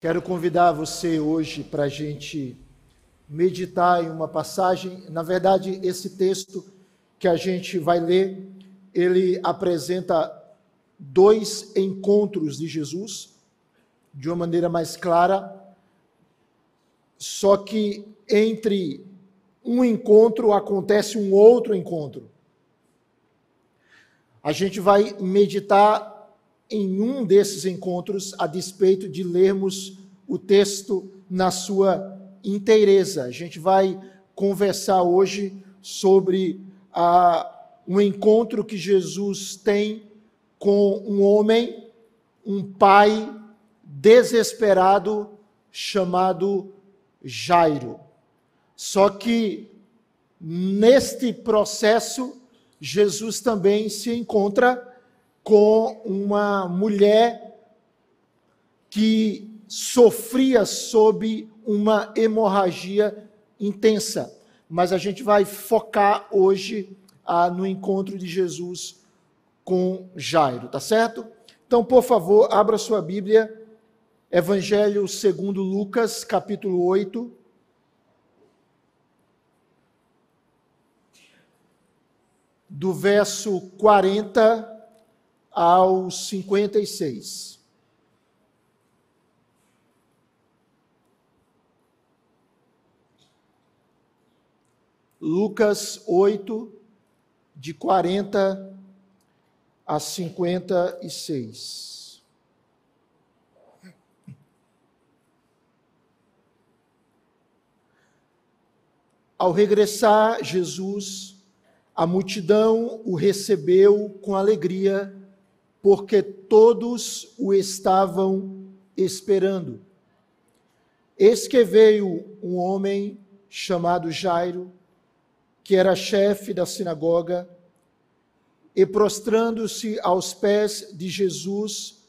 Quero convidar você hoje para a gente meditar em uma passagem. Na verdade, esse texto que a gente vai ler, ele apresenta dois encontros de Jesus de uma maneira mais clara. Só que entre um encontro acontece um outro encontro. A gente vai meditar em um desses encontros, a despeito de lermos o texto na sua inteireza. A gente vai conversar hoje sobre a, um encontro que Jesus tem com um homem, um pai desesperado chamado Jairo. Só que neste processo, Jesus também se encontra com uma mulher que sofria sob uma hemorragia intensa. Mas a gente vai focar hoje ah, no encontro de Jesus com Jairo, tá certo? Então, por favor, abra sua Bíblia, Evangelho segundo Lucas, capítulo 8. Do verso 40 ao 56. Lucas 8, de 40 a 56. Ao regressar Jesus, a multidão o recebeu com alegria porque todos o estavam esperando. Eis que veio um homem chamado Jairo, que era chefe da sinagoga, e prostrando-se aos pés de Jesus,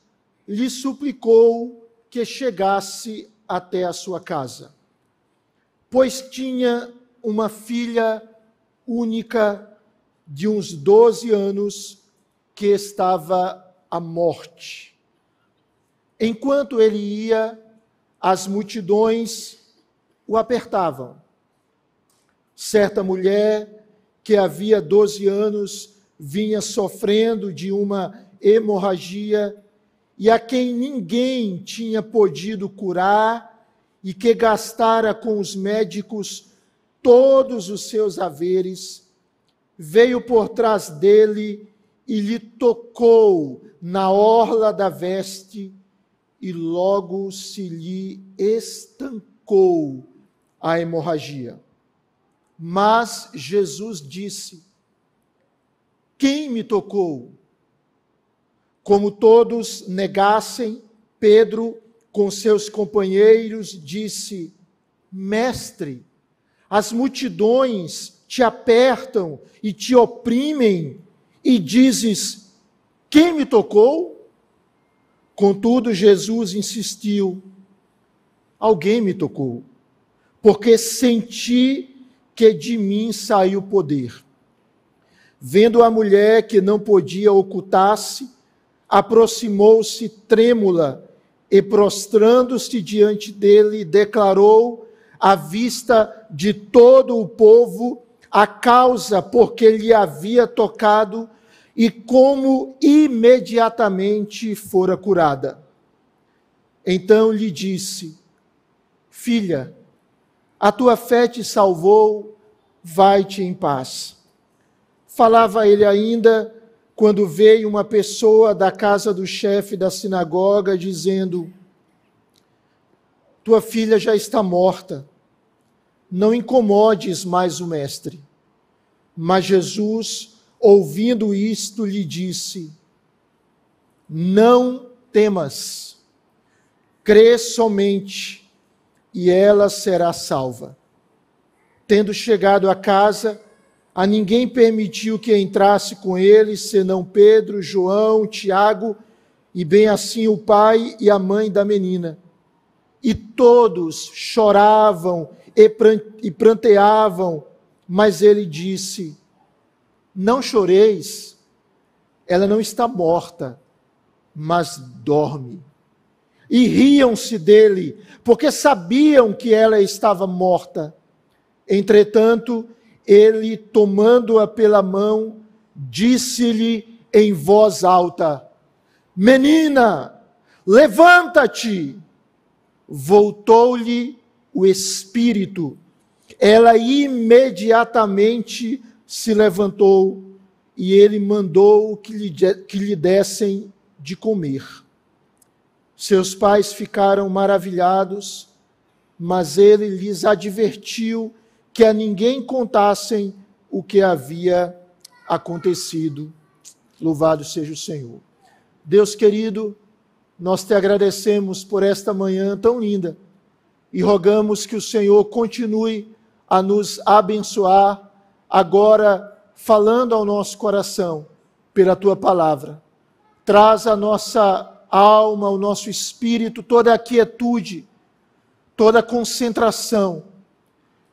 lhe suplicou que chegasse até a sua casa, pois tinha uma filha única de uns doze anos que estava à morte. Enquanto ele ia, as multidões o apertavam. Certa mulher que havia 12 anos vinha sofrendo de uma hemorragia e a quem ninguém tinha podido curar e que gastara com os médicos todos os seus haveres, veio por trás dele e lhe tocou na orla da veste, e logo se lhe estancou a hemorragia. Mas Jesus disse: Quem me tocou? Como todos negassem, Pedro, com seus companheiros, disse: Mestre, as multidões te apertam e te oprimem e dizes: Quem me tocou? Contudo, Jesus insistiu: Alguém me tocou, porque senti que de mim saiu poder. Vendo a mulher que não podia ocultar-se, aproximou-se trêmula e, prostrando-se diante dele, declarou à vista de todo o povo a causa porque lhe havia tocado e como imediatamente fora curada. Então lhe disse: Filha, a tua fé te salvou, vai-te em paz. Falava ele ainda quando veio uma pessoa da casa do chefe da sinagoga dizendo: Tua filha já está morta não incomodes mais o mestre. Mas Jesus, ouvindo isto, lhe disse: Não temas, crê somente, e ela será salva. Tendo chegado a casa, a ninguém permitiu que entrasse com ele, senão Pedro, João, Tiago e bem assim o pai e a mãe da menina. E todos choravam e pranteavam, mas ele disse: Não choreis, ela não está morta, mas dorme. e riam-se dele, porque sabiam que ela estava morta. Entretanto, ele, tomando-a pela mão, disse-lhe em voz alta: Menina, levanta-te. Voltou-lhe o espírito. Ela imediatamente se levantou e ele mandou que lhe, que lhe dessem de comer. Seus pais ficaram maravilhados, mas ele lhes advertiu que a ninguém contassem o que havia acontecido. Louvado seja o Senhor. Deus querido, nós te agradecemos por esta manhã tão linda e rogamos que o Senhor continue a nos abençoar agora falando ao nosso coração pela tua palavra. Traz a nossa alma, ao nosso espírito toda a quietude, toda a concentração,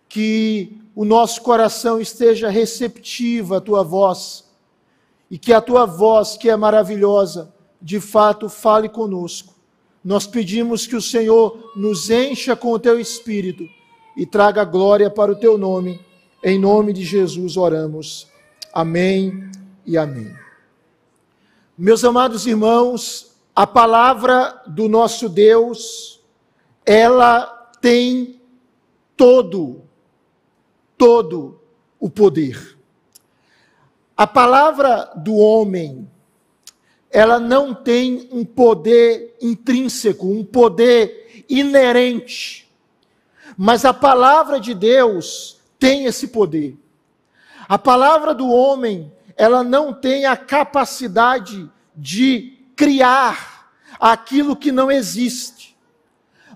que o nosso coração esteja receptivo à tua voz e que a tua voz, que é maravilhosa, de fato fale conosco. Nós pedimos que o Senhor nos encha com o teu espírito e traga glória para o teu nome. Em nome de Jesus oramos. Amém e amém. Meus amados irmãos, a palavra do nosso Deus, ela tem todo, todo o poder. A palavra do homem, ela não tem um poder intrínseco, um poder inerente. Mas a palavra de Deus tem esse poder. A palavra do homem, ela não tem a capacidade de criar aquilo que não existe.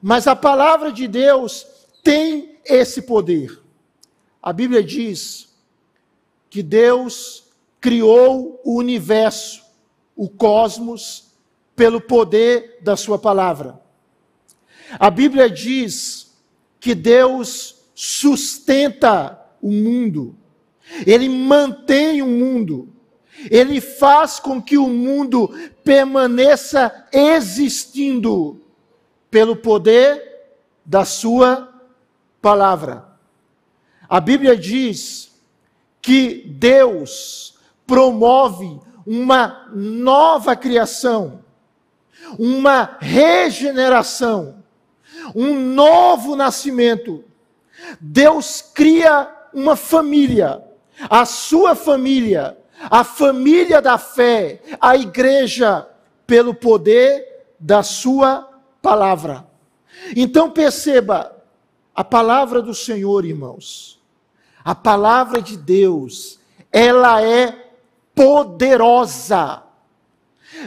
Mas a palavra de Deus tem esse poder. A Bíblia diz que Deus criou o universo, o cosmos, pelo poder da Sua palavra. A Bíblia diz que Deus sustenta o mundo ele mantém o mundo, ele faz com que o mundo permaneça existindo pelo poder da Sua palavra. A Bíblia diz que Deus promove uma nova criação, uma regeneração, um novo nascimento. Deus cria uma família a sua família, a família da fé, a igreja, pelo poder da sua palavra. Então perceba, a palavra do Senhor, irmãos, a palavra de Deus, ela é poderosa.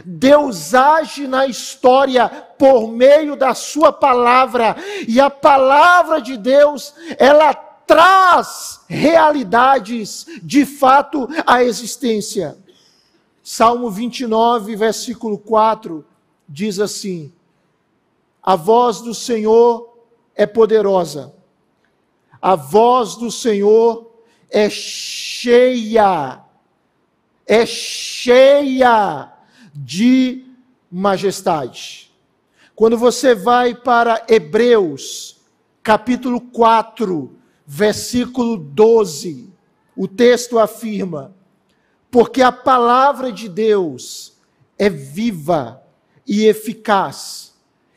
Deus age na história por meio da sua palavra, e a palavra de Deus, ela traz realidades de fato à existência. Salmo 29, versículo 4 diz assim: A voz do Senhor é poderosa, a voz do Senhor é cheia, é cheia de majestade. Quando você vai para Hebreus, capítulo 4, versículo 12, o texto afirma: Porque a palavra de Deus é viva e eficaz,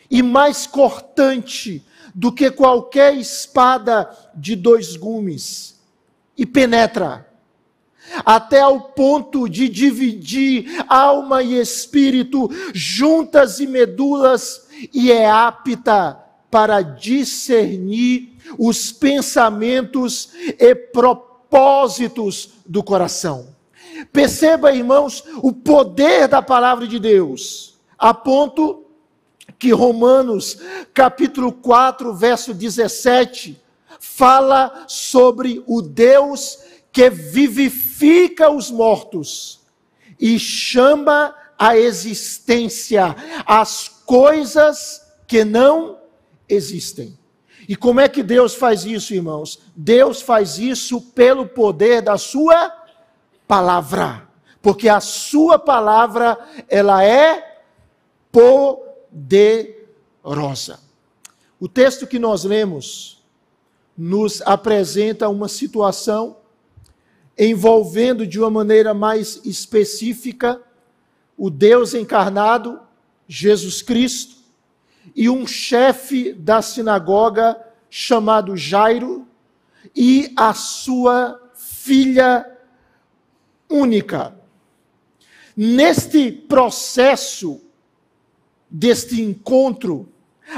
e mais cortante do que qualquer espada de dois gumes, e penetra até ao ponto de dividir alma e espírito, juntas e medulas, e é apta para discernir os pensamentos e propósitos do coração. Perceba, irmãos, o poder da palavra de Deus, a ponto que Romanos, capítulo 4, verso 17, fala sobre o Deus que vivifica os mortos e chama a existência as coisas que não existem. E como é que Deus faz isso, irmãos? Deus faz isso pelo poder da sua palavra. Porque a sua palavra, ela é poderosa. O texto que nós lemos nos apresenta uma situação envolvendo de uma maneira mais específica o Deus encarnado, Jesus Cristo, e um chefe da sinagoga chamado Jairo e a sua filha única. Neste processo deste encontro,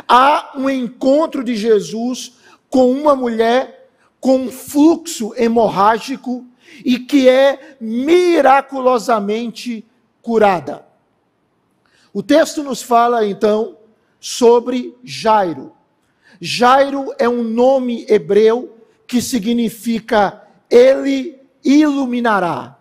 há um encontro de Jesus com uma mulher com um fluxo hemorrágico e que é miraculosamente curada. O texto nos fala então sobre Jairo. Jairo é um nome hebreu que significa ele iluminará.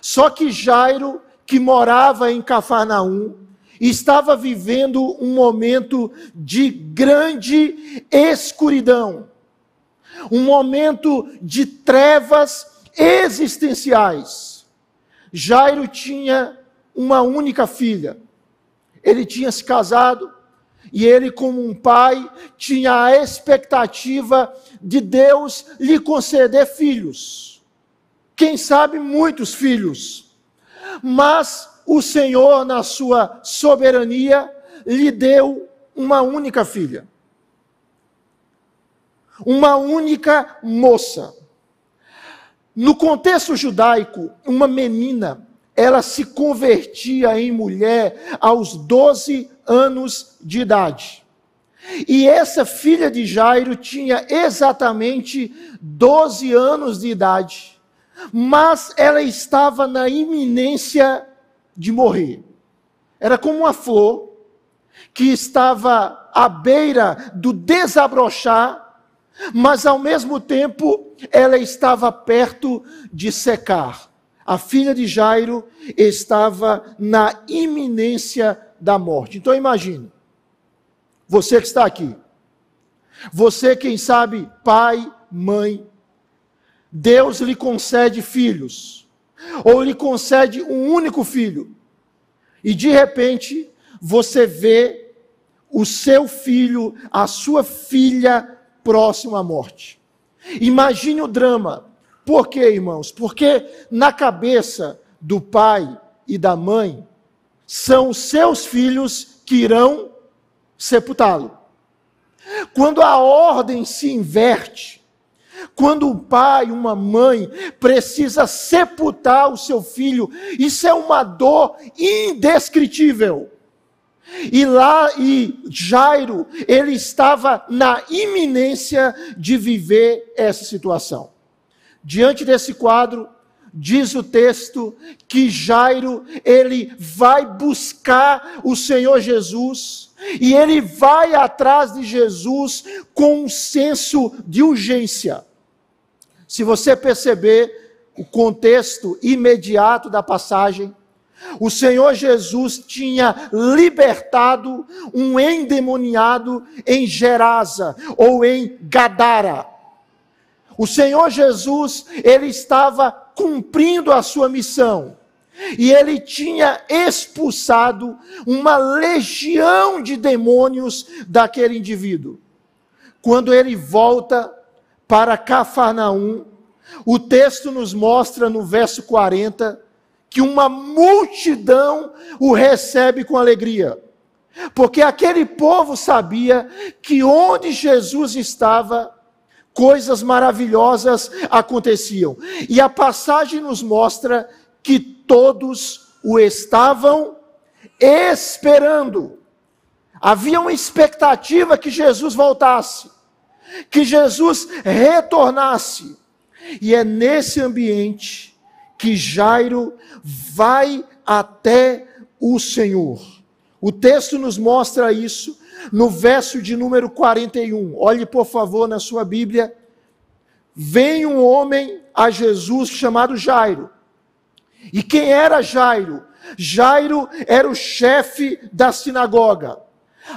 Só que Jairo, que morava em Cafarnaum, estava vivendo um momento de grande escuridão, um momento de trevas existenciais. Jairo tinha uma única filha. Ele tinha se casado e ele, como um pai, tinha a expectativa de Deus lhe conceder filhos. Quem sabe muitos filhos. Mas o Senhor, na sua soberania, lhe deu uma única filha. Uma única moça. No contexto judaico, uma menina, ela se convertia em mulher aos 12 anos de idade. E essa filha de Jairo tinha exatamente 12 anos de idade, mas ela estava na iminência de morrer. Era como uma flor que estava à beira do desabrochar, mas ao mesmo tempo ela estava perto de secar. A filha de Jairo estava na iminência da morte. Então imagine, você que está aqui, você, quem sabe, pai, mãe, Deus lhe concede filhos, ou lhe concede um único filho, e de repente você vê o seu filho, a sua filha próximo à morte. Imagine o drama. Por quê, irmãos? Porque na cabeça do pai e da mãe são os seus filhos que irão sepultá-lo. Quando a ordem se inverte, quando um pai, uma mãe precisa sepultar o seu filho, isso é uma dor indescritível. E lá, e Jairo, ele estava na iminência de viver essa situação. Diante desse quadro, diz o texto que Jairo, ele vai buscar o Senhor Jesus e ele vai atrás de Jesus com um senso de urgência. Se você perceber o contexto imediato da passagem, o Senhor Jesus tinha libertado um endemoniado em Gerasa ou em Gadara. O Senhor Jesus, ele estava cumprindo a sua missão. E ele tinha expulsado uma legião de demônios daquele indivíduo. Quando ele volta para Cafarnaum, o texto nos mostra no verso 40 que uma multidão o recebe com alegria. Porque aquele povo sabia que onde Jesus estava, coisas maravilhosas aconteciam. E a passagem nos mostra que todos o estavam esperando. Havia uma expectativa que Jesus voltasse, que Jesus retornasse. E é nesse ambiente que Jairo vai até o Senhor. O texto nos mostra isso no verso de número 41. Olhe, por favor, na sua Bíblia. Vem um homem a Jesus chamado Jairo. E quem era Jairo? Jairo era o chefe da sinagoga.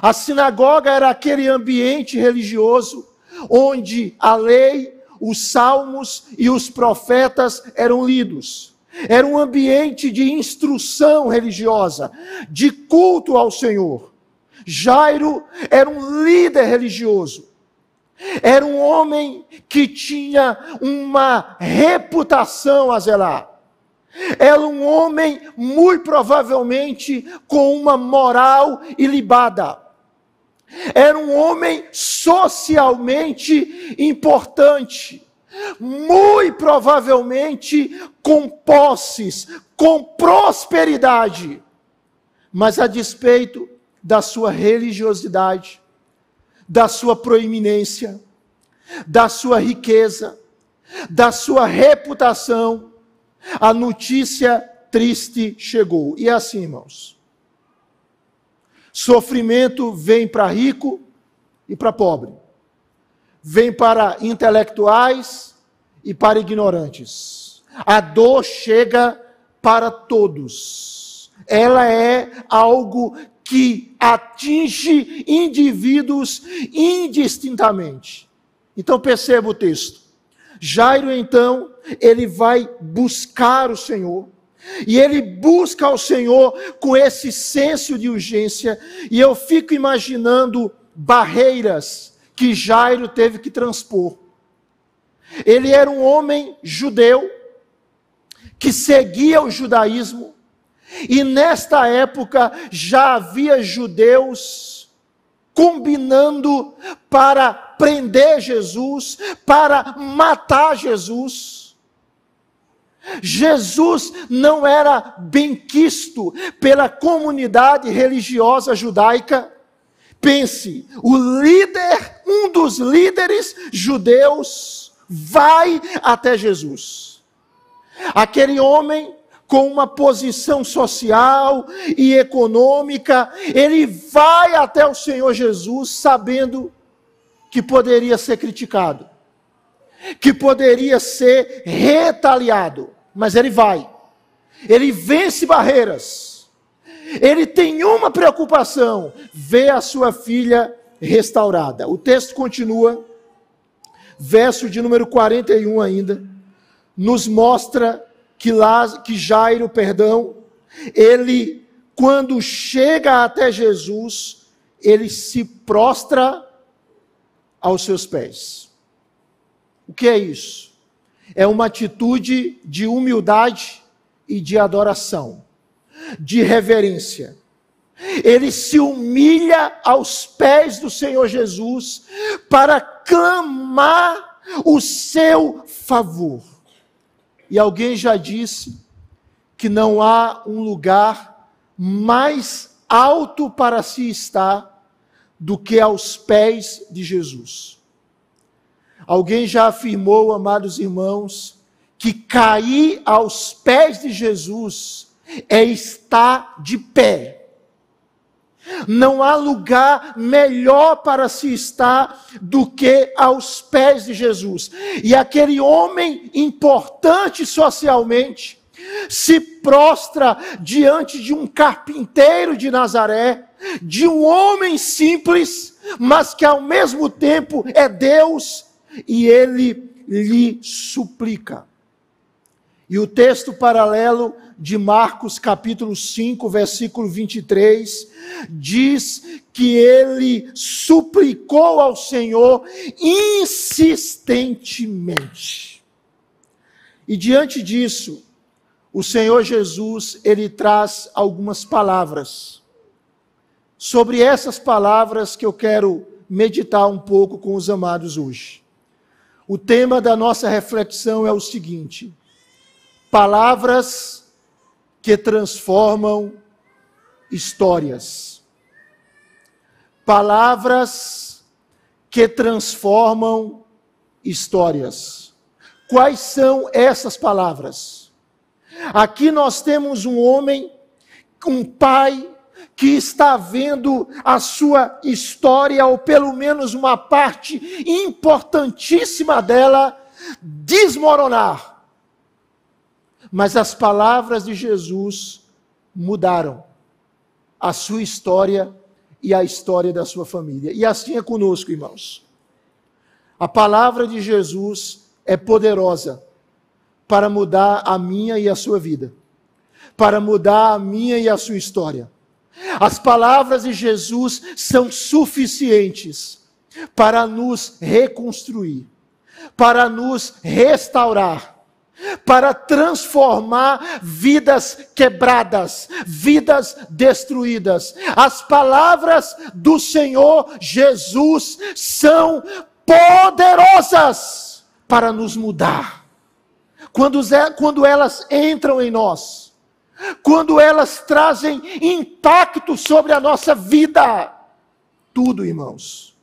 A sinagoga era aquele ambiente religioso onde a lei, os salmos e os profetas eram lidos. Era um ambiente de instrução religiosa, de culto ao Senhor. Jairo era um líder religioso. Era um homem que tinha uma reputação a zelar. Era um homem, muito provavelmente, com uma moral ilibada. Era um homem socialmente importante. Muito provavelmente com posses, com prosperidade. Mas a despeito da sua religiosidade, da sua proeminência, da sua riqueza, da sua reputação, a notícia triste chegou. E é assim, irmãos. Sofrimento vem para rico e para pobre. Vem para intelectuais e para ignorantes. A dor chega para todos. Ela é algo que atinge indivíduos indistintamente. Então perceba o texto. Jairo, então, ele vai buscar o Senhor. E ele busca o Senhor com esse senso de urgência. E eu fico imaginando barreiras que Jairo teve que transpor. Ele era um homem judeu que seguia o judaísmo. E nesta época já havia judeus combinando para prender Jesus, para matar Jesus. Jesus não era benquisto pela comunidade religiosa judaica. Pense, o líder, um dos líderes judeus, vai até Jesus. Aquele homem com uma posição social e econômica, ele vai até o Senhor Jesus sabendo que poderia ser criticado, que poderia ser retaliado, mas ele vai. Ele vence barreiras. Ele tem uma preocupação: ver a sua filha restaurada. O texto continua, verso de número 41 ainda, nos mostra que, Lázaro, que Jairo, perdão, ele, quando chega até Jesus, ele se prostra aos seus pés. O que é isso? É uma atitude de humildade e de adoração, de reverência. Ele se humilha aos pés do Senhor Jesus para clamar o seu favor. E alguém já disse que não há um lugar mais alto para se estar do que aos pés de Jesus. Alguém já afirmou, amados irmãos, que cair aos pés de Jesus é estar de pé não há lugar melhor para se estar do que aos pés de Jesus. E aquele homem importante socialmente se prostra diante de um carpinteiro de Nazaré, de um homem simples, mas que ao mesmo tempo é Deus, e ele lhe suplica. E o texto paralelo de Marcos capítulo 5, versículo 23, diz que ele suplicou ao Senhor insistentemente. E diante disso, o Senhor Jesus, ele traz algumas palavras. Sobre essas palavras que eu quero meditar um pouco com os amados hoje. O tema da nossa reflexão é o seguinte: palavras que transformam histórias. Palavras que transformam histórias. Quais são essas palavras? Aqui nós temos um homem, um pai, que está vendo a sua história, ou pelo menos uma parte importantíssima dela, desmoronar mas as palavras de Jesus mudaram a sua história e a história da sua família. E assim é conosco, irmãos. A palavra de Jesus é poderosa para mudar a minha e a sua vida, para mudar a minha e a sua história. As palavras de Jesus são suficientes para nos reconstruir, para nos restaurar, para transformar vidas quebradas, vidas destruídas. As palavras do Senhor Jesus são poderosas para nos mudar. Quando, quando elas entram em nós, quando elas trazem impacto sobre a nossa vida, tudo, irmãos,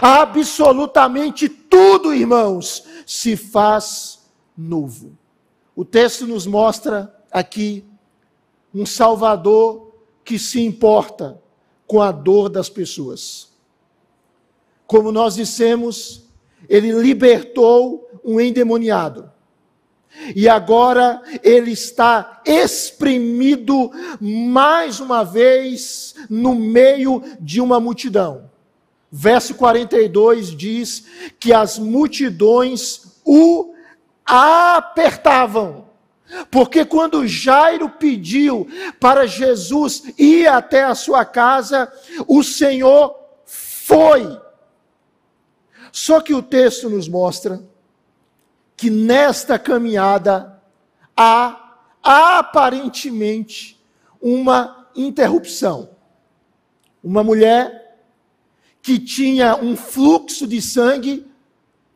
absolutamente tudo, irmãos, se faz novo. O texto nos mostra aqui um Salvador que se importa com a dor das pessoas. Como nós dissemos, ele libertou um endemoniado. E agora ele está exprimido mais uma vez no meio de uma multidão. Verso 42 diz que as multidões o apertavam. Porque quando Jairo pediu para Jesus ir até a sua casa, o Senhor foi. Só que o texto nos mostra que nesta caminhada há aparentemente uma interrupção. Uma mulher que tinha um fluxo de sangue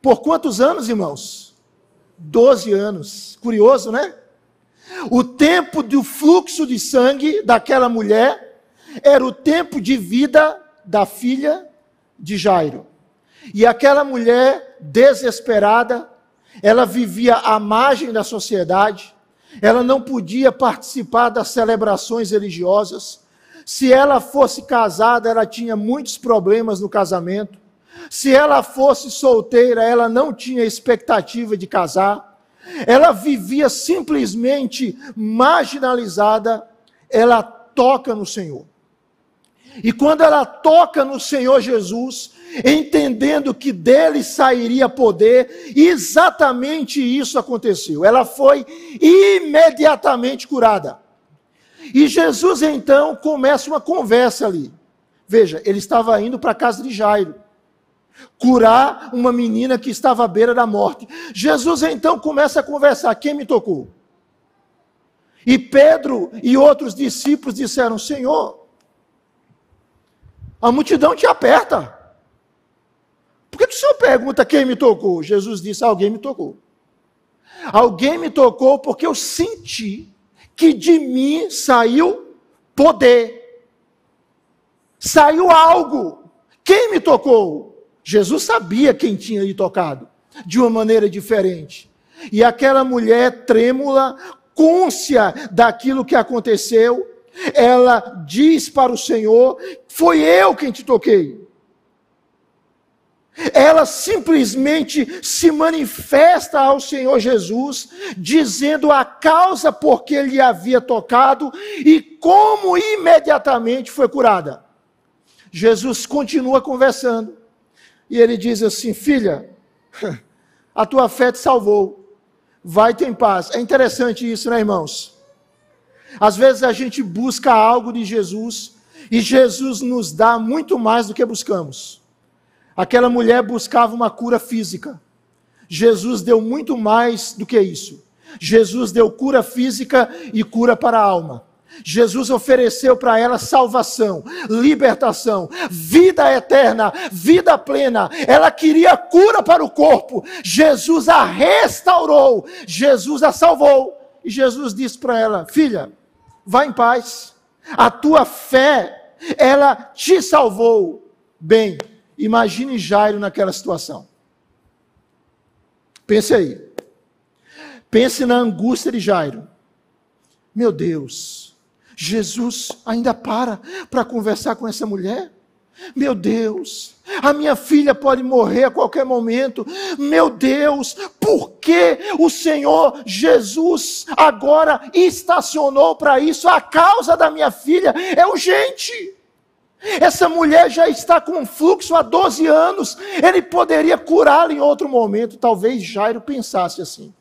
por quantos anos, irmãos? Doze anos. Curioso, né? O tempo do fluxo de sangue daquela mulher era o tempo de vida da filha de Jairo. E aquela mulher desesperada, ela vivia à margem da sociedade, ela não podia participar das celebrações religiosas. Se ela fosse casada, ela tinha muitos problemas no casamento. Se ela fosse solteira, ela não tinha expectativa de casar. Ela vivia simplesmente marginalizada. Ela toca no Senhor. E quando ela toca no Senhor Jesus, entendendo que dele sairia poder, exatamente isso aconteceu. Ela foi imediatamente curada. E Jesus então começa uma conversa ali. Veja, ele estava indo para a casa de Jairo curar uma menina que estava à beira da morte. Jesus então começa a conversar: quem me tocou? E Pedro e outros discípulos disseram: Senhor, a multidão te aperta. Por que, o senhor pergunta quem me tocou? Jesus disse: Alguém me tocou. Alguém me tocou porque eu senti que de mim saiu poder. Saiu algo. Quem me tocou? Jesus sabia quem tinha lhe tocado, de uma maneira diferente. E aquela mulher trêmula, côncia daquilo que aconteceu, ela diz para o Senhor: Foi eu quem te toquei. Ela simplesmente se manifesta ao Senhor Jesus, dizendo a causa por que ele havia tocado e como imediatamente foi curada. Jesus continua conversando e ele diz assim: Filha, a tua fé te salvou, vai ter paz. É interessante isso, né, irmãos? Às vezes a gente busca algo de Jesus e Jesus nos dá muito mais do que buscamos. Aquela mulher buscava uma cura física. Jesus deu muito mais do que isso. Jesus deu cura física e cura para a alma. Jesus ofereceu para ela salvação, libertação, vida eterna, vida plena. Ela queria cura para o corpo. Jesus a restaurou, Jesus a salvou. E Jesus disse para ela: Filha, vá em paz. A tua fé, ela te salvou. Bem, imagine Jairo naquela situação. Pense aí. Pense na angústia de Jairo. Meu Deus, Jesus ainda para para conversar com essa mulher? Meu Deus, a minha filha pode morrer a qualquer momento. Meu Deus, por que o Senhor Jesus agora estacionou para isso? A causa da minha filha é urgente. Essa mulher já está com um fluxo há 12 anos. Ele poderia curá-la em outro momento. Talvez Jairo pensasse assim.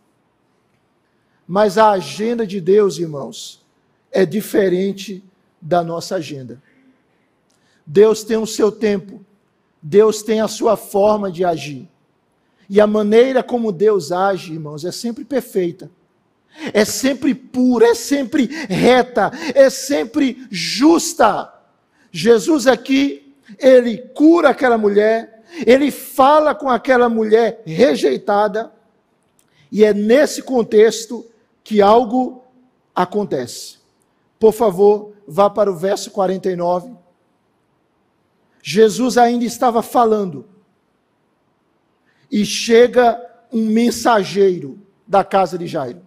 Mas a agenda de Deus, irmãos, é diferente da nossa agenda. Deus tem o seu tempo, Deus tem a sua forma de agir. E a maneira como Deus age, irmãos, é sempre perfeita, é sempre pura, é sempre reta, é sempre justa. Jesus aqui, ele cura aquela mulher, ele fala com aquela mulher rejeitada, e é nesse contexto que algo acontece. Por favor, vá para o verso 49. Jesus ainda estava falando e chega um mensageiro da casa de Jairo.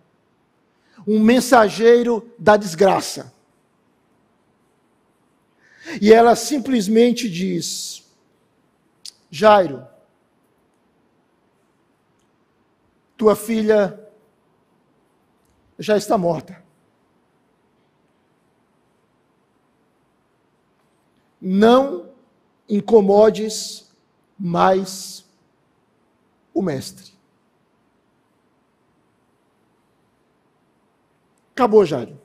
Um mensageiro da desgraça. E ela simplesmente diz: Jairo, tua filha já está morta. Não incomodes mais o mestre. Acabou, Jairo.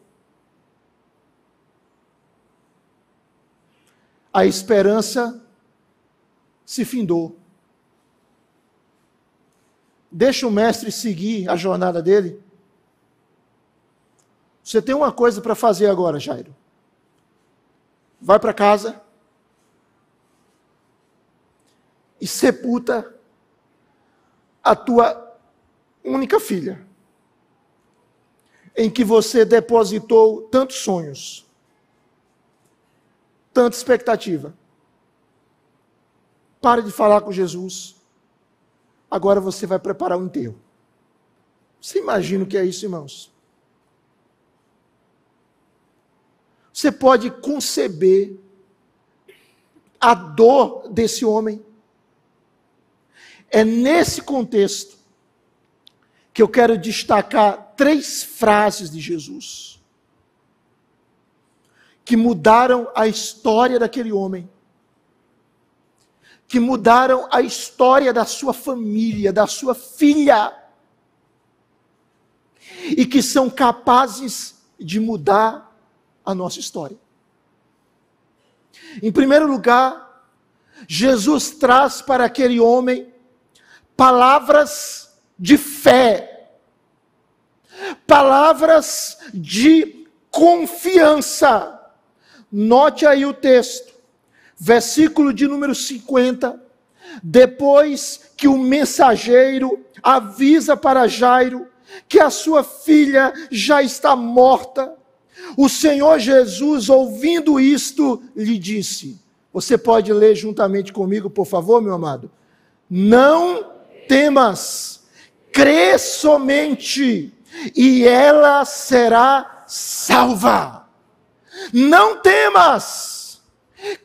A esperança se findou. Deixa o mestre seguir a jornada dele. Você tem uma coisa para fazer agora, Jairo. Vai para casa e sepulta a tua única filha, em que você depositou tantos sonhos, tanta expectativa. Pare de falar com Jesus. Agora você vai preparar o enterro. Você imagina o que é isso, irmãos? Você pode conceber a dor desse homem. É nesse contexto que eu quero destacar três frases de Jesus que mudaram a história daquele homem, que mudaram a história da sua família, da sua filha, e que são capazes de mudar a nossa história. Em primeiro lugar, Jesus traz para aquele homem palavras de fé, palavras de confiança. Note aí o texto, versículo de número 50. Depois que o mensageiro avisa para Jairo que a sua filha já está morta, o Senhor Jesus, ouvindo isto, lhe disse: Você pode ler juntamente comigo, por favor, meu amado? Não temas, crê somente, e ela será salva. Não temas,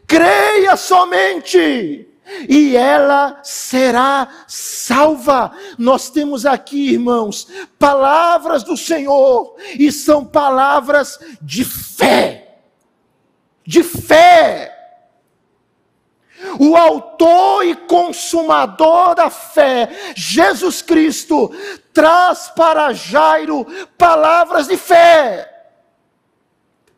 creia somente, e ela será salva. Nós temos aqui, irmãos, palavras do Senhor, e são palavras de fé. De fé o autor e consumador da fé, Jesus Cristo, traz para Jairo palavras de fé.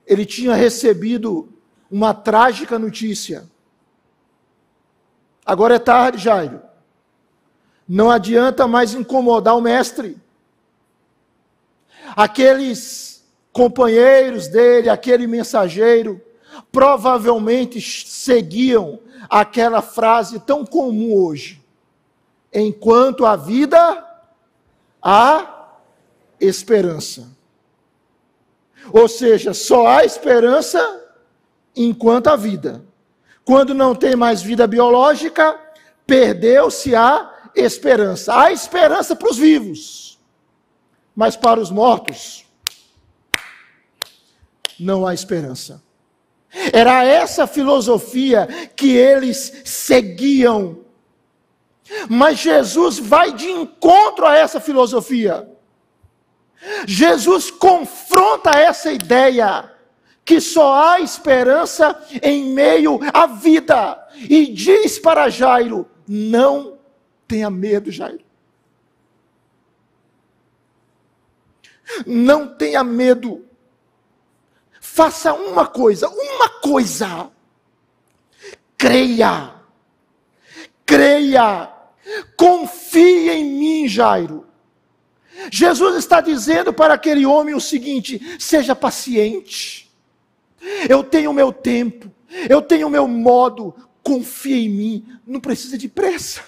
Ele tinha recebido uma trágica notícia. Agora é tarde, Jairo. Não adianta mais incomodar o mestre. Aqueles companheiros dele, aquele mensageiro, provavelmente seguiam aquela frase tão comum hoje: enquanto a vida, há esperança. Ou seja, só há esperança enquanto há vida. Quando não tem mais vida biológica, perdeu-se a esperança. Há esperança para os vivos, mas para os mortos, não há esperança. Era essa filosofia que eles seguiam. Mas Jesus vai de encontro a essa filosofia. Jesus confronta essa ideia que só há esperança em meio à vida e diz para Jairo: não tenha medo, Jairo. Não tenha medo faça uma coisa, uma coisa. Creia. Creia. Confie em mim, Jairo. Jesus está dizendo para aquele homem o seguinte: seja paciente. Eu tenho o meu tempo, eu tenho o meu modo, confie em mim, não precisa de pressa.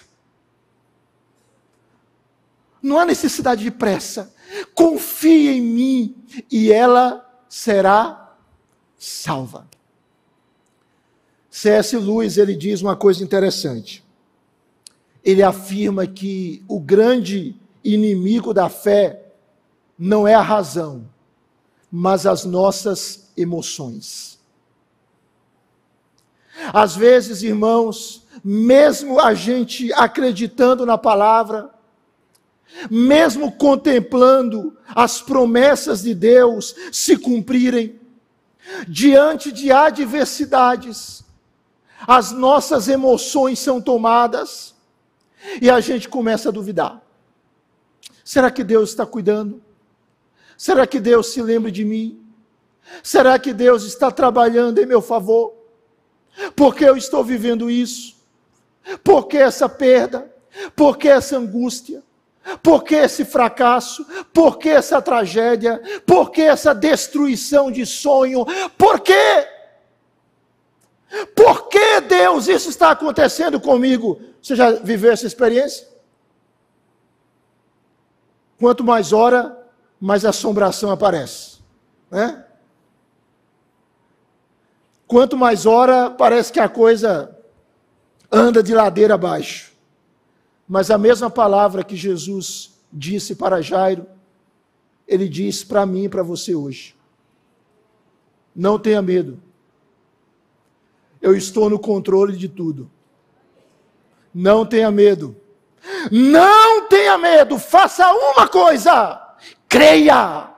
Não há necessidade de pressa. Confie em mim e ela será salva. C.S. Lewis ele diz uma coisa interessante. Ele afirma que o grande inimigo da fé não é a razão, mas as nossas emoções. Às vezes, irmãos, mesmo a gente acreditando na palavra, mesmo contemplando as promessas de Deus se cumprirem, diante de adversidades, as nossas emoções são tomadas e a gente começa a duvidar. Será que Deus está cuidando? Será que Deus se lembra de mim? Será que Deus está trabalhando em meu favor? Por que eu estou vivendo isso? Por que essa perda? Por que essa angústia? Por que esse fracasso? Por que essa tragédia? Por que essa destruição de sonho? Por quê? Por que Deus isso está acontecendo comigo? Você já viveu essa experiência? Quanto mais ora, mais assombração aparece. Né? Quanto mais ora, parece que a coisa anda de ladeira abaixo. Mas a mesma palavra que Jesus disse para Jairo, ele diz para mim e para você hoje. Não tenha medo. Eu estou no controle de tudo. Não tenha medo. Não tenha medo. Faça uma coisa. Creia.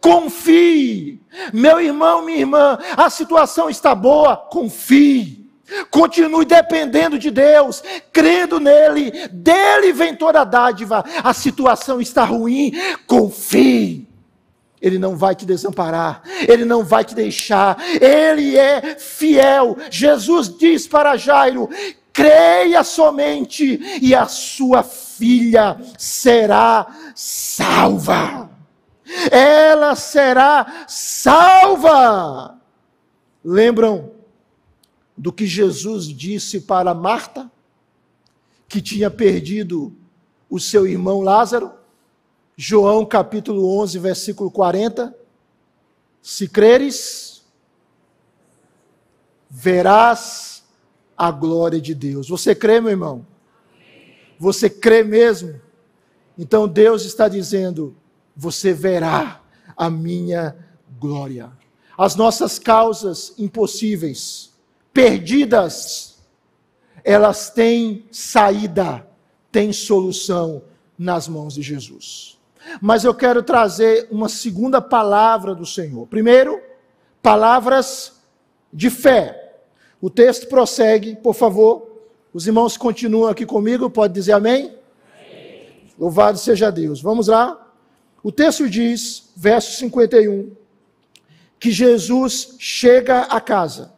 Confie. Meu irmão, minha irmã, a situação está boa. Confie. Continue dependendo de Deus, crendo nele, dele vem toda a dádiva. A situação está ruim, confie. Ele não vai te desamparar, ele não vai te deixar, ele é fiel. Jesus diz para Jairo: creia somente, e a sua filha será salva. Ela será salva. Lembram do que Jesus disse para Marta, que tinha perdido o seu irmão Lázaro. João capítulo 11, versículo 40. Se creres, verás a glória de Deus. Você crê, meu irmão? Você crê mesmo? Então Deus está dizendo: você verá a minha glória. As nossas causas impossíveis perdidas, elas têm saída, têm solução nas mãos de Jesus. Mas eu quero trazer uma segunda palavra do Senhor. Primeiro, palavras de fé. O texto prossegue, por favor. Os irmãos continuam aqui comigo, pode dizer amém? amém? Louvado seja Deus. Vamos lá. O texto diz, verso 51, que Jesus chega a casa.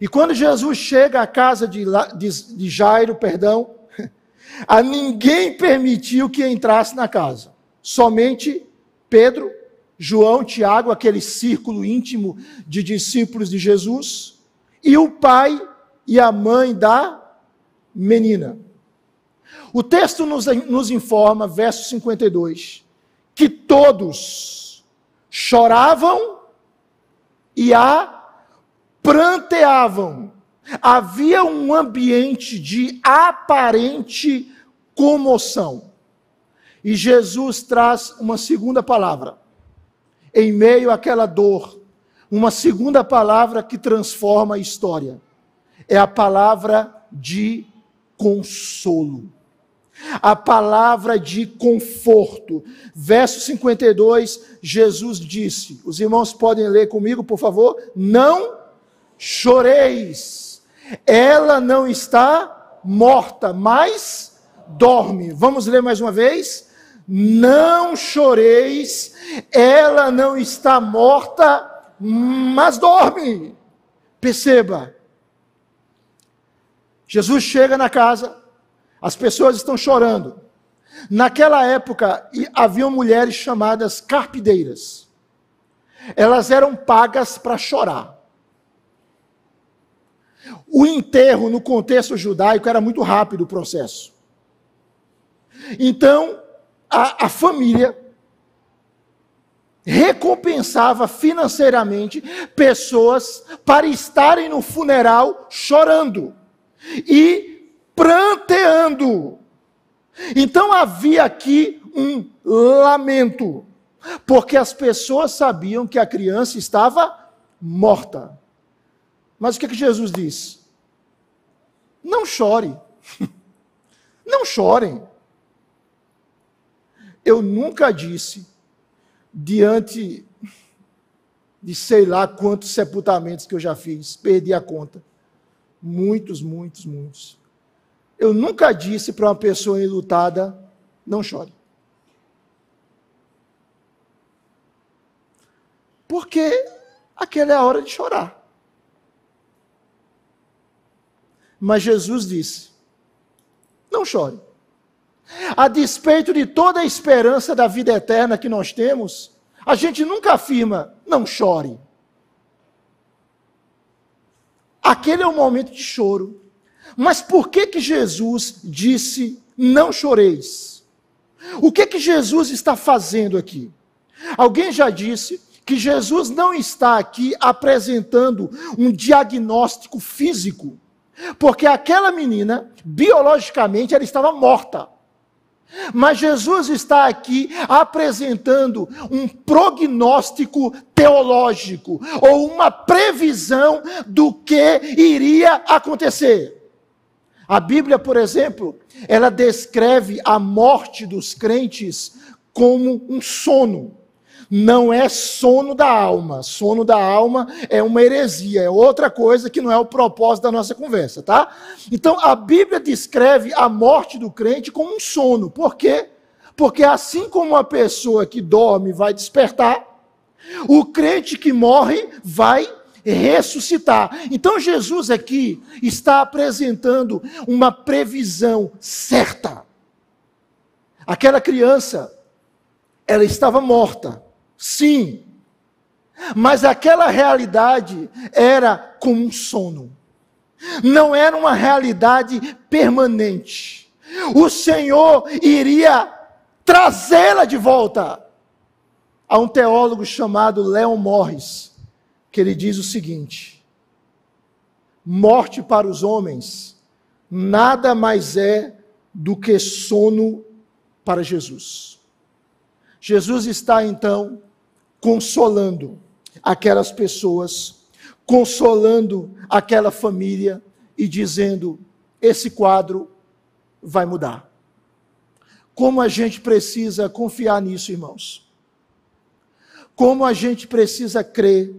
E quando Jesus chega à casa de, de, de Jairo, perdão, a ninguém permitiu que entrasse na casa. Somente Pedro, João, Tiago, aquele círculo íntimo de discípulos de Jesus, e o pai e a mãe da menina. O texto nos, nos informa, verso 52, que todos choravam e a pranteavam. Havia um ambiente de aparente comoção. E Jesus traz uma segunda palavra. Em meio àquela dor, uma segunda palavra que transforma a história. É a palavra de consolo. A palavra de conforto. Verso 52, Jesus disse: Os irmãos podem ler comigo, por favor? Não choreis. Ela não está morta, mas dorme. Vamos ler mais uma vez? Não choreis, ela não está morta, mas dorme. Perceba. Jesus chega na casa, as pessoas estão chorando. Naquela época havia mulheres chamadas carpideiras. Elas eram pagas para chorar. O enterro, no contexto judaico, era muito rápido o processo. Então, a, a família recompensava financeiramente pessoas para estarem no funeral chorando e pranteando. Então havia aqui um lamento, porque as pessoas sabiam que a criança estava morta. Mas o que, que Jesus diz? Não chore. Não chorem. Eu nunca disse, diante de sei lá quantos sepultamentos que eu já fiz, perdi a conta. Muitos, muitos, muitos. Eu nunca disse para uma pessoa enlutada, não chore. Porque aquela é a hora de chorar. Mas Jesus disse: não chore. A despeito de toda a esperança da vida eterna que nós temos, a gente nunca afirma, não chore. Aquele é um momento de choro. Mas por que que Jesus disse, não choreis? O que que Jesus está fazendo aqui? Alguém já disse que Jesus não está aqui apresentando um diagnóstico físico, porque aquela menina, biologicamente, ela estava morta. Mas Jesus está aqui apresentando um prognóstico teológico, ou uma previsão do que iria acontecer. A Bíblia, por exemplo, ela descreve a morte dos crentes como um sono não é sono da alma. Sono da alma é uma heresia, é outra coisa que não é o propósito da nossa conversa, tá? Então a Bíblia descreve a morte do crente como um sono. Por quê? Porque assim como uma pessoa que dorme vai despertar, o crente que morre vai ressuscitar. Então Jesus aqui está apresentando uma previsão certa. Aquela criança, ela estava morta. Sim. Mas aquela realidade era como um sono. Não era uma realidade permanente. O Senhor iria trazê-la de volta. Há um teólogo chamado Leon Morris, que ele diz o seguinte: morte para os homens nada mais é do que sono para Jesus. Jesus está então consolando aquelas pessoas, consolando aquela família e dizendo: esse quadro vai mudar. Como a gente precisa confiar nisso, irmãos. Como a gente precisa crer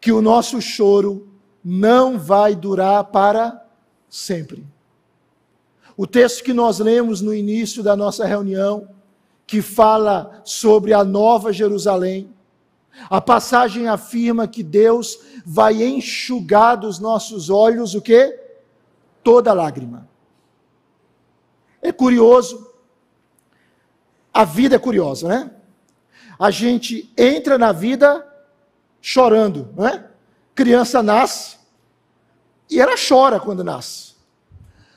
que o nosso choro não vai durar para sempre. O texto que nós lemos no início da nossa reunião que fala sobre a nova Jerusalém. A passagem afirma que Deus vai enxugar dos nossos olhos o que? Toda lágrima. É curioso. A vida é curiosa, né? A gente entra na vida chorando, não é? Criança nasce e ela chora quando nasce.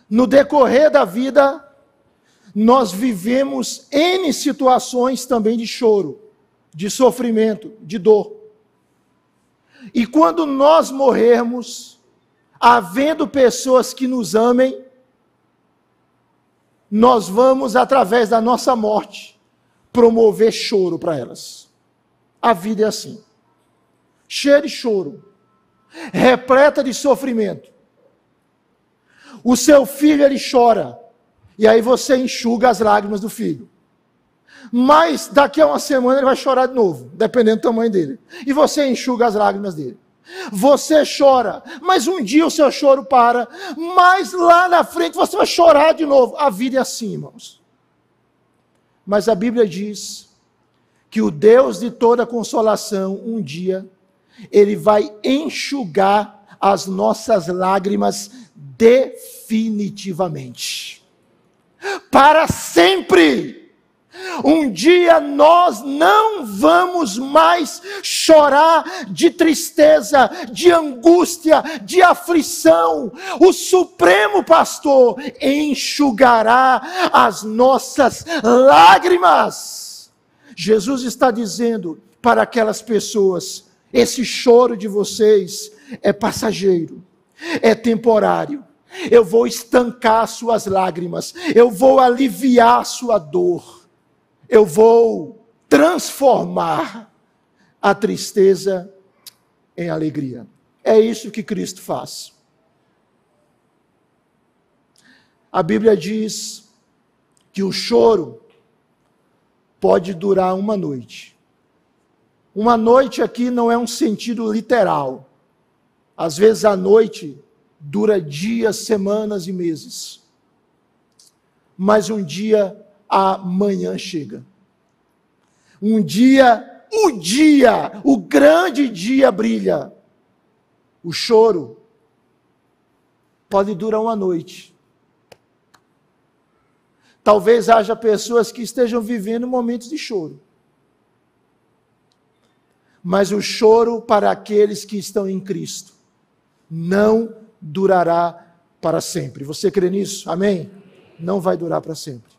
No decorrer da vida, nós vivemos N situações também de choro, de sofrimento, de dor. E quando nós morrermos, havendo pessoas que nos amem, nós vamos, através da nossa morte, promover choro para elas. A vida é assim cheia de choro, repleta de sofrimento. O seu filho ele chora, e aí você enxuga as lágrimas do filho. Mas daqui a uma semana ele vai chorar de novo, dependendo do tamanho dele. E você enxuga as lágrimas dele. Você chora, mas um dia o seu choro para, mas lá na frente você vai chorar de novo. A vida é assim, irmãos. Mas a Bíblia diz que o Deus de toda consolação um dia Ele vai enxugar as nossas lágrimas definitivamente. Para sempre. Um dia nós não vamos mais chorar de tristeza, de angústia, de aflição. O Supremo Pastor enxugará as nossas lágrimas. Jesus está dizendo para aquelas pessoas: esse choro de vocês é passageiro, é temporário. Eu vou estancar suas lágrimas, eu vou aliviar sua dor eu vou transformar a tristeza em alegria. É isso que Cristo faz. A Bíblia diz que o choro pode durar uma noite. Uma noite aqui não é um sentido literal. Às vezes a noite dura dias, semanas e meses. Mas um dia amanhã chega. Um dia, o dia, o grande dia brilha. O choro pode durar uma noite. Talvez haja pessoas que estejam vivendo momentos de choro. Mas o choro para aqueles que estão em Cristo não durará para sempre. Você crê nisso? Amém? Não vai durar para sempre.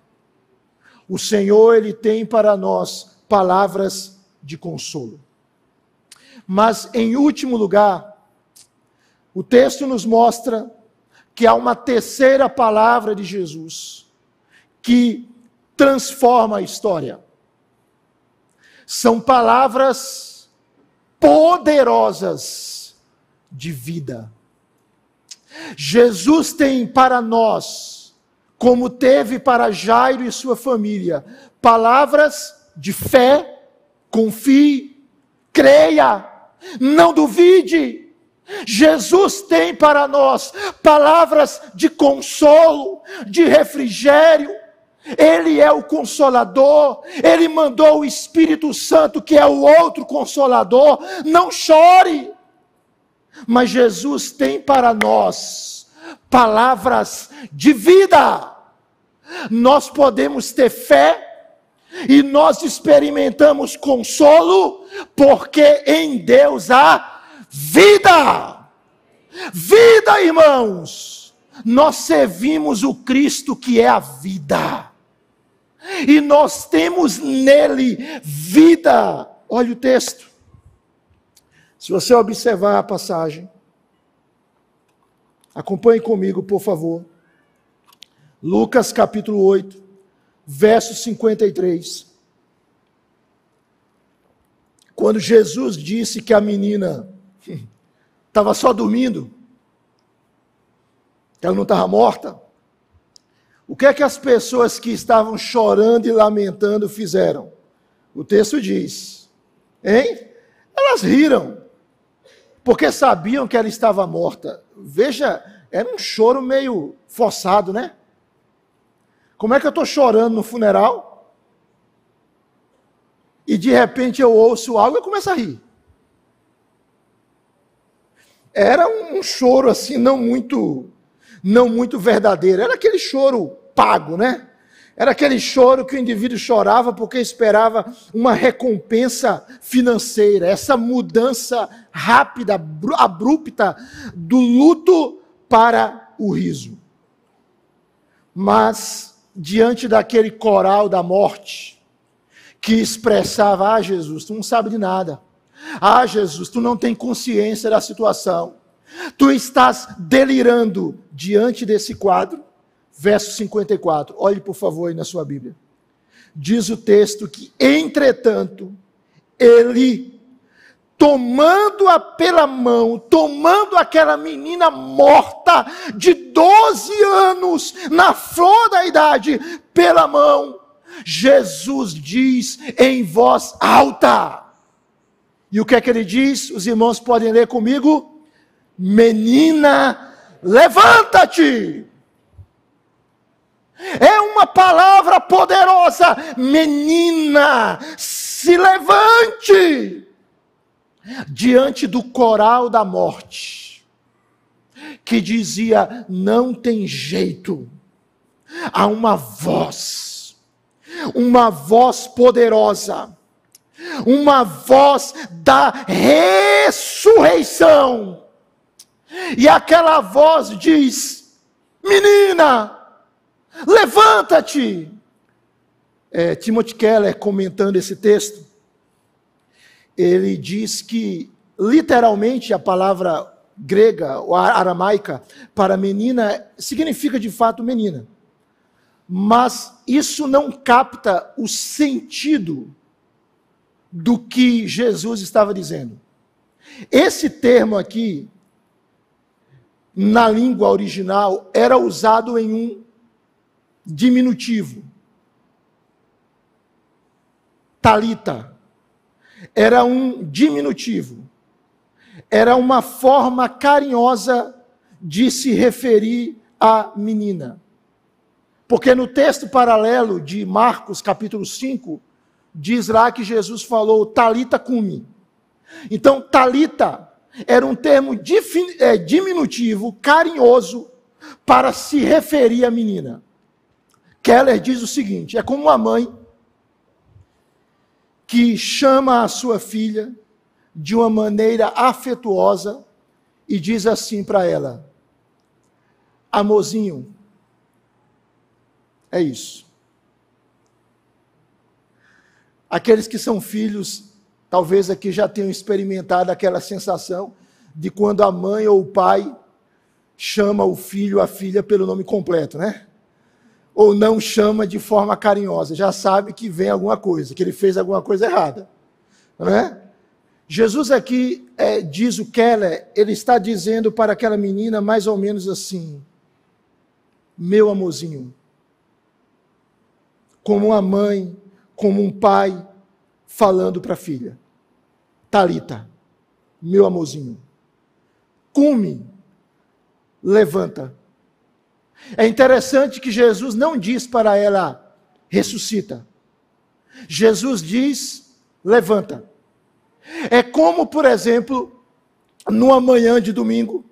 O Senhor, Ele tem para nós palavras de consolo. Mas, em último lugar, o texto nos mostra que há uma terceira palavra de Jesus que transforma a história. São palavras poderosas de vida. Jesus tem para nós como teve para Jairo e sua família, palavras de fé, confie, creia, não duvide. Jesus tem para nós palavras de consolo, de refrigério. Ele é o consolador, ele mandou o Espírito Santo, que é o outro consolador. Não chore. Mas Jesus tem para nós palavras de vida. Nós podemos ter fé e nós experimentamos consolo, porque em Deus há vida. Vida, irmãos. Nós servimos o Cristo que é a vida. E nós temos nele vida. Olha o texto. Se você observar a passagem, Acompanhe comigo, por favor. Lucas capítulo 8, verso 53. Quando Jesus disse que a menina estava só dormindo, que ela não estava morta, o que é que as pessoas que estavam chorando e lamentando fizeram? O texto diz, hein? Elas riram, porque sabiam que ela estava morta. Veja, era um choro meio forçado, né? Como é que eu estou chorando no funeral? E de repente eu ouço algo e começo a rir. Era um choro assim, não muito, não muito verdadeiro. Era aquele choro pago, né? Era aquele choro que o indivíduo chorava porque esperava uma recompensa financeira, essa mudança rápida, abrupta do luto para o riso. Mas, diante daquele coral da morte, que expressava: Ah, Jesus, tu não sabe de nada. Ah, Jesus, tu não tem consciência da situação. Tu estás delirando diante desse quadro verso 54. Olhe, por favor, aí na sua Bíblia. Diz o texto que, entretanto, ele, tomando-a pela mão, tomando aquela menina morta de 12 anos, na flor da idade, pela mão, Jesus diz em voz alta. E o que é que ele diz? Os irmãos podem ler comigo? Menina, levanta-te! É uma palavra poderosa. Menina, se levante. diante do coral da morte, que dizia: não tem jeito, há uma voz, uma voz poderosa, uma voz da ressurreição. E aquela voz diz: menina, levanta-te. É, Timothy Keller, comentando esse texto, ele diz que, literalmente, a palavra grega ou aramaica para menina significa de fato menina. Mas isso não capta o sentido do que Jesus estava dizendo. Esse termo aqui, na língua original, era usado em um diminutivo. Talita era um diminutivo, era uma forma carinhosa de se referir à menina. Porque no texto paralelo de Marcos, capítulo 5, diz lá que Jesus falou talita cumi. Então, talita era um termo é, diminutivo, carinhoso, para se referir à menina. Keller diz o seguinte: é como uma mãe que chama a sua filha de uma maneira afetuosa e diz assim para ela: Amorzinho, é isso. Aqueles que são filhos, talvez aqui já tenham experimentado aquela sensação de quando a mãe ou o pai chama o filho, a filha pelo nome completo, né? Ou não chama de forma carinhosa, já sabe que vem alguma coisa, que ele fez alguma coisa errada. Não é? Jesus aqui é, diz o Keller, ele está dizendo para aquela menina mais ou menos assim: meu amorzinho, como uma mãe, como um pai falando para a filha, Talita, meu amorzinho, cume, levanta. É interessante que Jesus não diz para ela, ressuscita. Jesus diz, levanta. É como, por exemplo, numa manhã de domingo,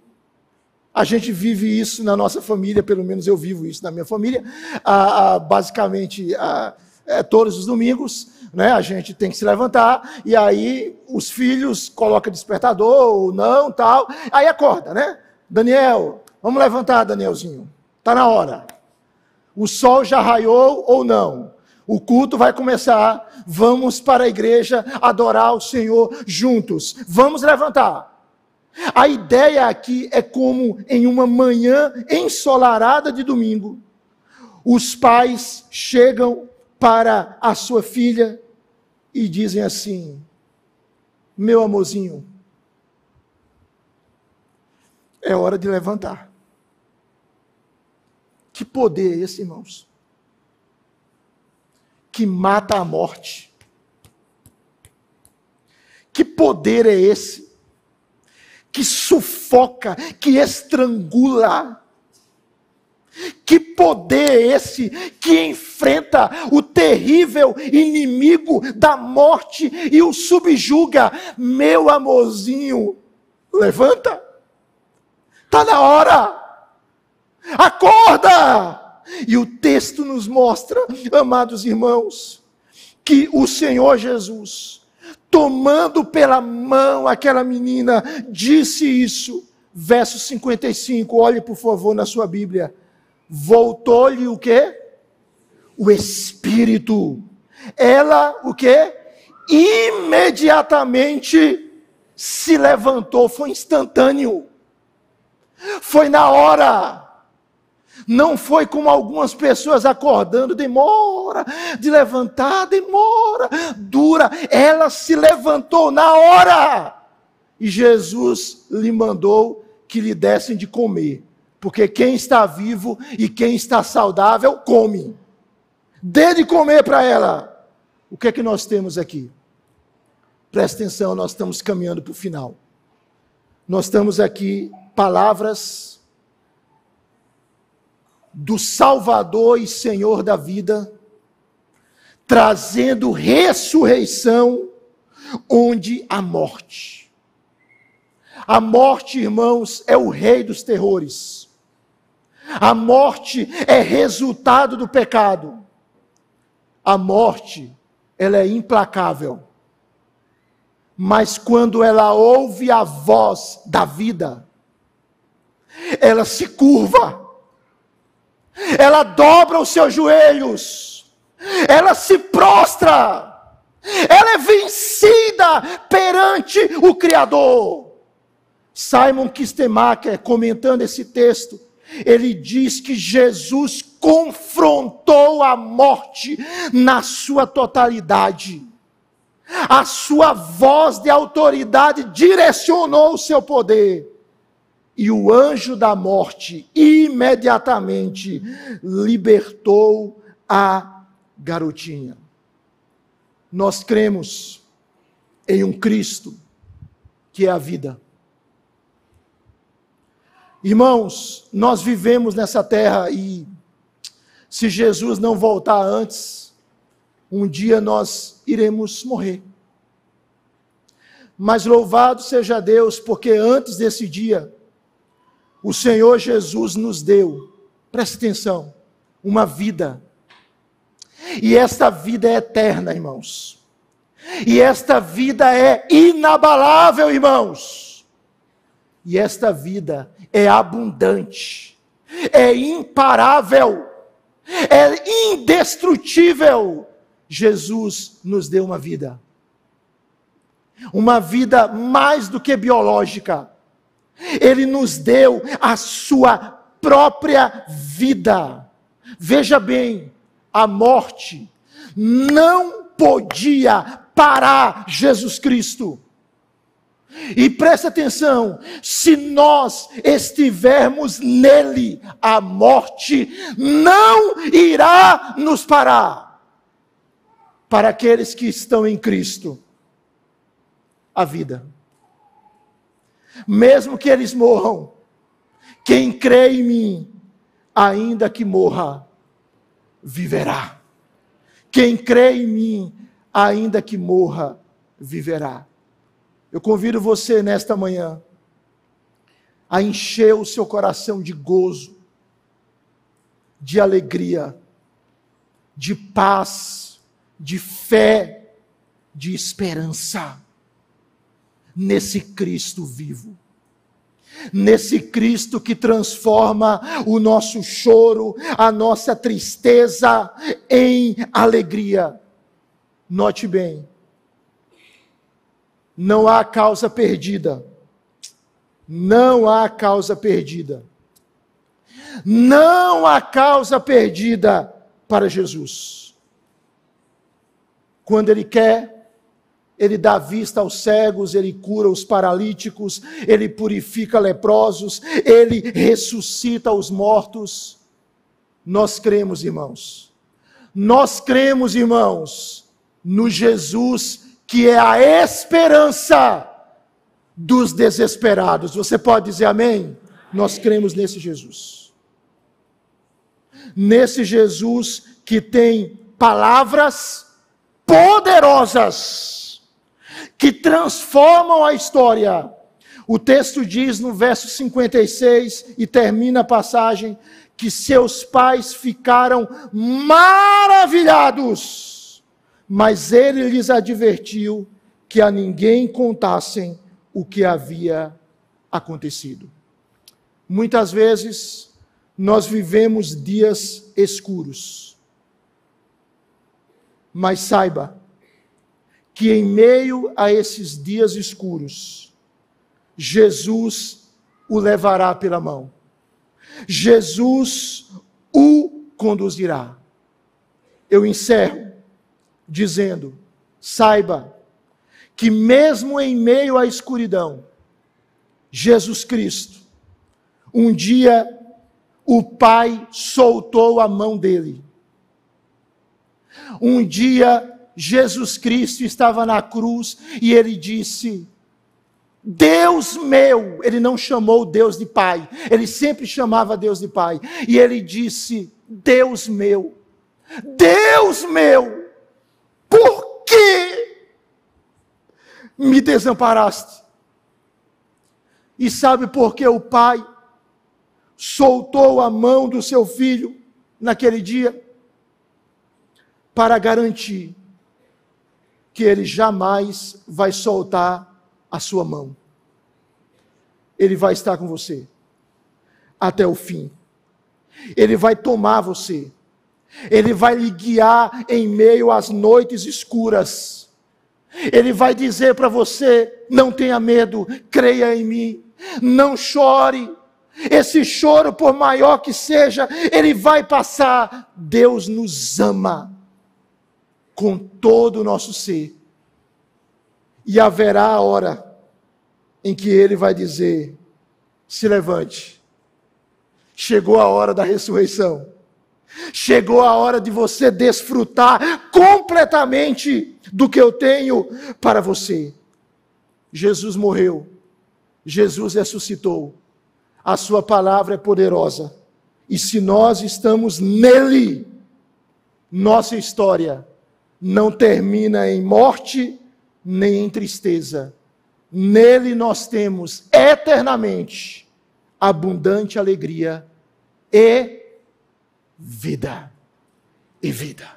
a gente vive isso na nossa família, pelo menos eu vivo isso na minha família, ah, ah, basicamente ah, é, todos os domingos, né, a gente tem que se levantar, e aí os filhos colocam despertador ou não, tal, aí acorda, né? Daniel, vamos levantar, Danielzinho. Está na hora. O sol já raiou ou não? O culto vai começar. Vamos para a igreja adorar o Senhor juntos. Vamos levantar. A ideia aqui é como em uma manhã ensolarada de domingo, os pais chegam para a sua filha e dizem assim: Meu amorzinho, é hora de levantar. Que poder é esse, irmãos? Que mata a morte. Que poder é esse? Que sufoca, que estrangula. Que poder é esse que enfrenta o terrível inimigo da morte e o subjuga? Meu amorzinho, levanta. Está na hora. Acorda! E o texto nos mostra, amados irmãos, que o Senhor Jesus, tomando pela mão aquela menina, disse isso. Verso 55, olhe por favor na sua Bíblia. Voltou-lhe o quê? O Espírito. Ela, o quê? Imediatamente se levantou, foi instantâneo. Foi na hora. Não foi como algumas pessoas acordando, demora de levantar, demora, dura. Ela se levantou na hora. E Jesus lhe mandou que lhe dessem de comer. Porque quem está vivo e quem está saudável, come. Dê de comer para ela. O que é que nós temos aqui? Presta atenção, nós estamos caminhando para o final. Nós estamos aqui, palavras do Salvador e Senhor da vida, trazendo ressurreição onde há morte. A morte, irmãos, é o rei dos terrores. A morte é resultado do pecado. A morte, ela é implacável. Mas quando ela ouve a voz da vida, ela se curva, ela dobra os seus joelhos, ela se prostra, ela é vencida perante o Criador. Simon Kistemacher, comentando esse texto, ele diz que Jesus confrontou a morte na sua totalidade. A sua voz de autoridade direcionou o seu poder. E o anjo da morte imediatamente libertou a garotinha. Nós cremos em um Cristo que é a vida. Irmãos, nós vivemos nessa terra e se Jesus não voltar antes, um dia nós iremos morrer. Mas louvado seja Deus, porque antes desse dia, o Senhor Jesus nos deu, preste atenção, uma vida. E esta vida é eterna, irmãos. E esta vida é inabalável, irmãos. E esta vida é abundante, é imparável, é indestrutível. Jesus nos deu uma vida, uma vida mais do que biológica. Ele nos deu a sua própria vida. Veja bem, a morte não podia parar Jesus Cristo. E preste atenção: se nós estivermos nele, a morte não irá nos parar. Para aqueles que estão em Cristo, a vida. Mesmo que eles morram, quem crê em mim, ainda que morra, viverá. Quem crê em mim, ainda que morra, viverá. Eu convido você nesta manhã a encher o seu coração de gozo, de alegria, de paz, de fé, de esperança nesse Cristo vivo. Nesse Cristo que transforma o nosso choro, a nossa tristeza em alegria. Note bem, não há causa perdida. Não há causa perdida. Não há causa perdida para Jesus. Quando Ele quer, Ele dá vista aos cegos, Ele cura os paralíticos, Ele purifica leprosos, Ele ressuscita os mortos. Nós cremos, irmãos. Nós cremos, irmãos, no Jesus que é a esperança dos desesperados. Você pode dizer amém? Nós cremos nesse Jesus. Nesse Jesus que tem palavras poderosas que transformam a história. O texto diz no verso 56 e termina a passagem que seus pais ficaram maravilhados mas ele lhes advertiu que a ninguém contassem o que havia acontecido. Muitas vezes nós vivemos dias escuros. Mas saiba que em meio a esses dias escuros, Jesus o levará pela mão. Jesus o conduzirá. Eu encerro dizendo: saiba que, mesmo em meio à escuridão, Jesus Cristo, um dia o Pai soltou a mão dele. Um dia Jesus Cristo estava na cruz e ele disse: Deus meu, ele não chamou Deus de Pai, ele sempre chamava Deus de Pai, e ele disse: Deus meu, Deus meu, por que me desamparaste? E sabe por que o pai soltou a mão do seu filho naquele dia? Para garantir que ele jamais vai soltar a sua mão. Ele vai estar com você até o fim. Ele vai tomar você. Ele vai lhe guiar em meio às noites escuras. Ele vai dizer para você: não tenha medo, creia em mim, não chore. Esse choro, por maior que seja, ele vai passar. Deus nos ama com todo o nosso ser. E haverá a hora em que ele vai dizer: se levante. Chegou a hora da ressurreição. Chegou a hora de você desfrutar completamente do que eu tenho para você. Jesus morreu. Jesus ressuscitou. A sua palavra é poderosa. E se nós estamos nele, nossa história não termina em morte nem em tristeza. Nele nós temos eternamente abundante alegria e vida. E vida.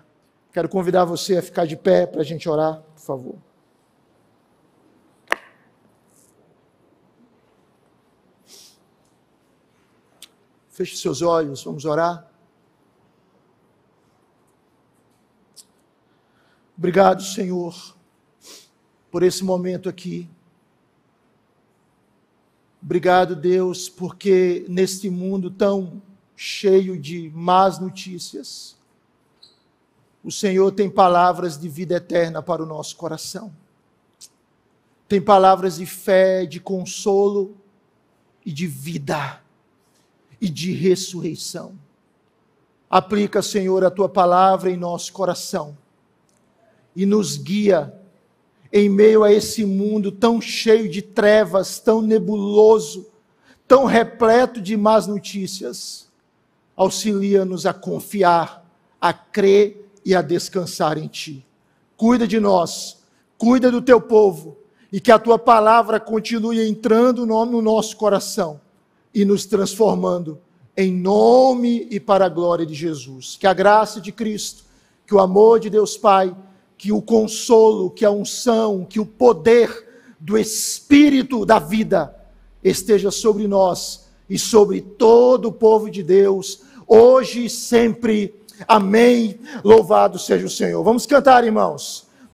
Quero convidar você a ficar de pé para a gente orar, por favor. Feche seus olhos, vamos orar. Obrigado, Senhor, por esse momento aqui. Obrigado, Deus, porque neste mundo tão cheio de más notícias, o Senhor tem palavras de vida eterna para o nosso coração. Tem palavras de fé, de consolo e de vida e de ressurreição. Aplica, Senhor, a tua palavra em nosso coração e nos guia em meio a esse mundo tão cheio de trevas, tão nebuloso, tão repleto de más notícias auxilia-nos a confiar, a crer e a descansar em Ti. Cuida de nós, cuida do Teu povo, e que a Tua palavra continue entrando no nosso coração e nos transformando em nome e para a glória de Jesus. Que a graça de Cristo, que o amor de Deus Pai, que o consolo, que a unção, que o poder do Espírito da vida esteja sobre nós e sobre todo o povo de Deus, hoje e sempre. Amém. Louvado seja o Senhor. Vamos cantar, irmãos.